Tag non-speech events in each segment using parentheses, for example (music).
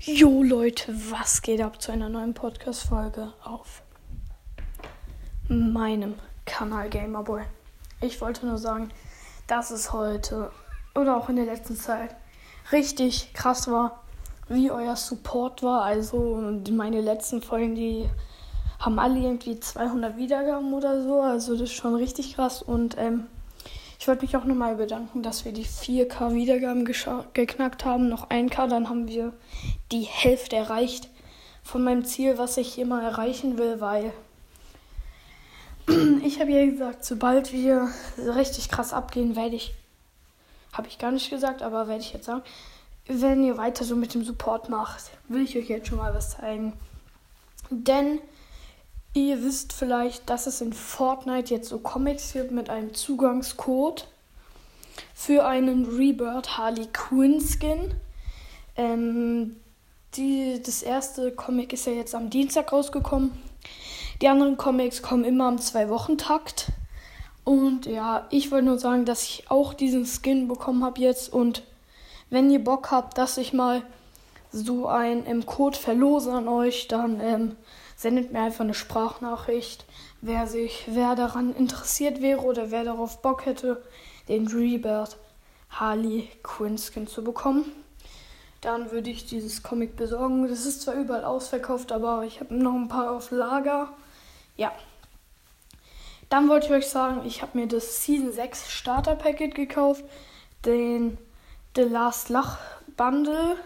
Jo Leute, was geht ab zu einer neuen Podcast-Folge auf meinem Kanal Gamerboy? Ich wollte nur sagen, dass es heute oder auch in der letzten Zeit richtig krass war, wie euer Support war. Also meine letzten Folgen, die haben alle irgendwie 200 Wiedergaben oder so. Also das ist schon richtig krass und ähm, ich wollte mich auch nochmal bedanken, dass wir die 4K Wiedergaben geknackt haben. Noch 1K, dann haben wir die Hälfte erreicht von meinem Ziel, was ich immer erreichen will, weil (clears throat) ich habe ja gesagt, sobald wir richtig krass abgehen, werde ich, habe ich gar nicht gesagt, aber werde ich jetzt sagen, wenn ihr weiter so mit dem Support macht, will ich euch jetzt schon mal was zeigen. Denn Ihr wisst vielleicht, dass es in Fortnite jetzt so Comics gibt mit einem Zugangscode für einen Rebirth Harley Quinn Skin. Ähm, die, das erste Comic ist ja jetzt am Dienstag rausgekommen. Die anderen Comics kommen immer am Zwei-Wochen-Takt. Und ja, ich wollte nur sagen, dass ich auch diesen Skin bekommen habe jetzt. Und wenn ihr Bock habt, dass ich mal so einen ähm, Code verlose an euch, dann ähm, sendet mir einfach eine Sprachnachricht, wer sich, wer daran interessiert wäre oder wer darauf Bock hätte, den Rebirth Harley Quinn Skin zu bekommen. Dann würde ich dieses Comic besorgen. Das ist zwar überall ausverkauft, aber ich habe noch ein paar auf Lager. Ja. Dann wollte ich euch sagen, ich habe mir das Season 6 Starter Packet gekauft. Den The Last Lach Bundle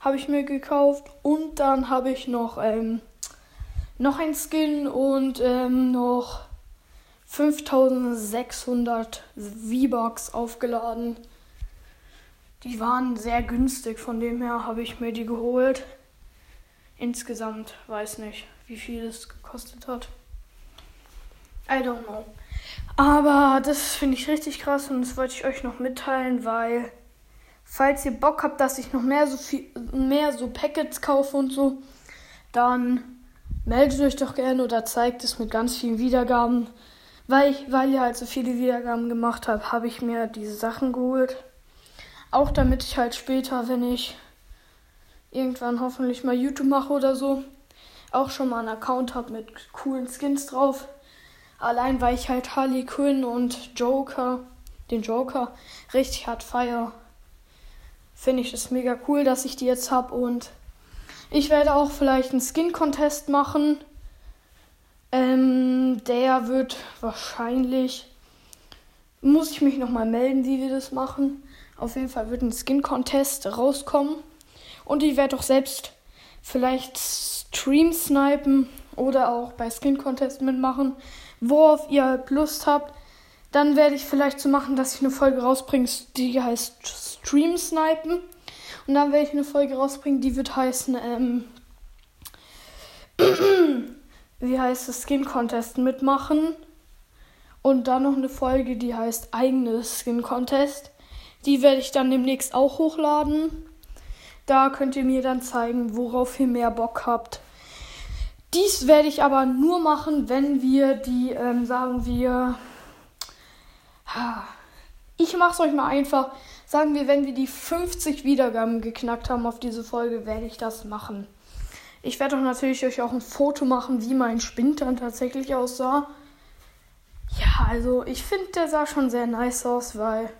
habe ich mir gekauft. Und dann habe ich noch ähm, noch ein Skin und ähm, noch 5600 V-Bucks aufgeladen. Die waren sehr günstig, von dem her habe ich mir die geholt. Insgesamt weiß nicht, wie viel es gekostet hat. I don't know. Aber das finde ich richtig krass und das wollte ich euch noch mitteilen, weil falls ihr Bock habt, dass ich noch mehr so viel mehr so Packets kaufe und so, dann meldet euch doch gerne oder zeigt es mit ganz vielen Wiedergaben. Weil, ich, weil ihr halt so viele Wiedergaben gemacht habt, habe ich mir diese Sachen geholt. Auch damit ich halt später, wenn ich irgendwann hoffentlich mal YouTube mache oder so, auch schon mal einen Account habe mit coolen Skins drauf. Allein weil ich halt Harley Quinn und Joker, den Joker, richtig hart feier, finde ich es mega cool, dass ich die jetzt habe und ich werde auch vielleicht einen Skin-Contest machen. Ähm, der wird wahrscheinlich. Muss ich mich nochmal melden, wie wir das machen. Auf jeden Fall wird ein Skin-Contest rauskommen. Und ich werde auch selbst vielleicht Stream snipen oder auch bei Skin Contest mitmachen, worauf ihr Lust habt. Dann werde ich vielleicht so machen, dass ich eine Folge rausbringe, die heißt Stream Snipen. Und dann werde ich eine Folge rausbringen, die wird heißen, ähm, (clears throat) wie heißt es, Skin Contest mitmachen. Und dann noch eine Folge, die heißt eigenes Skin Contest. Die werde ich dann demnächst auch hochladen. Da könnt ihr mir dann zeigen, worauf ihr mehr Bock habt. Dies werde ich aber nur machen, wenn wir die, ähm, sagen wir, ich mache es euch mal einfach. Sagen wir, wenn wir die 50 Wiedergaben geknackt haben auf diese Folge, werde ich das machen. Ich werde auch natürlich euch auch ein Foto machen, wie mein Spind dann tatsächlich aussah. Ja, also ich finde, der sah schon sehr nice aus, weil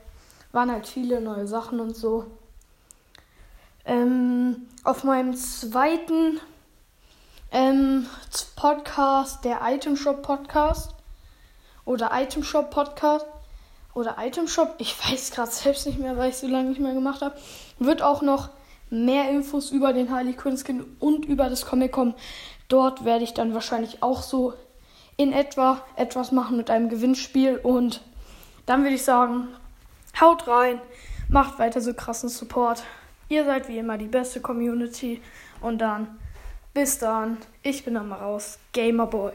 waren halt viele neue Sachen und so. Ähm, auf meinem zweiten ähm, Podcast, der Item Shop Podcast oder Item Shop Podcast, oder Item Shop, ich weiß gerade selbst nicht mehr, weil ich so lange nicht mehr gemacht habe, wird auch noch mehr Infos über den Harley Quinn Skin und über das Comic kommen. Dort werde ich dann wahrscheinlich auch so in etwa etwas machen mit einem Gewinnspiel und dann würde ich sagen, haut rein, macht weiter so krassen Support. Ihr seid wie immer die beste Community und dann bis dann, ich bin dann mal raus, Gamerboy.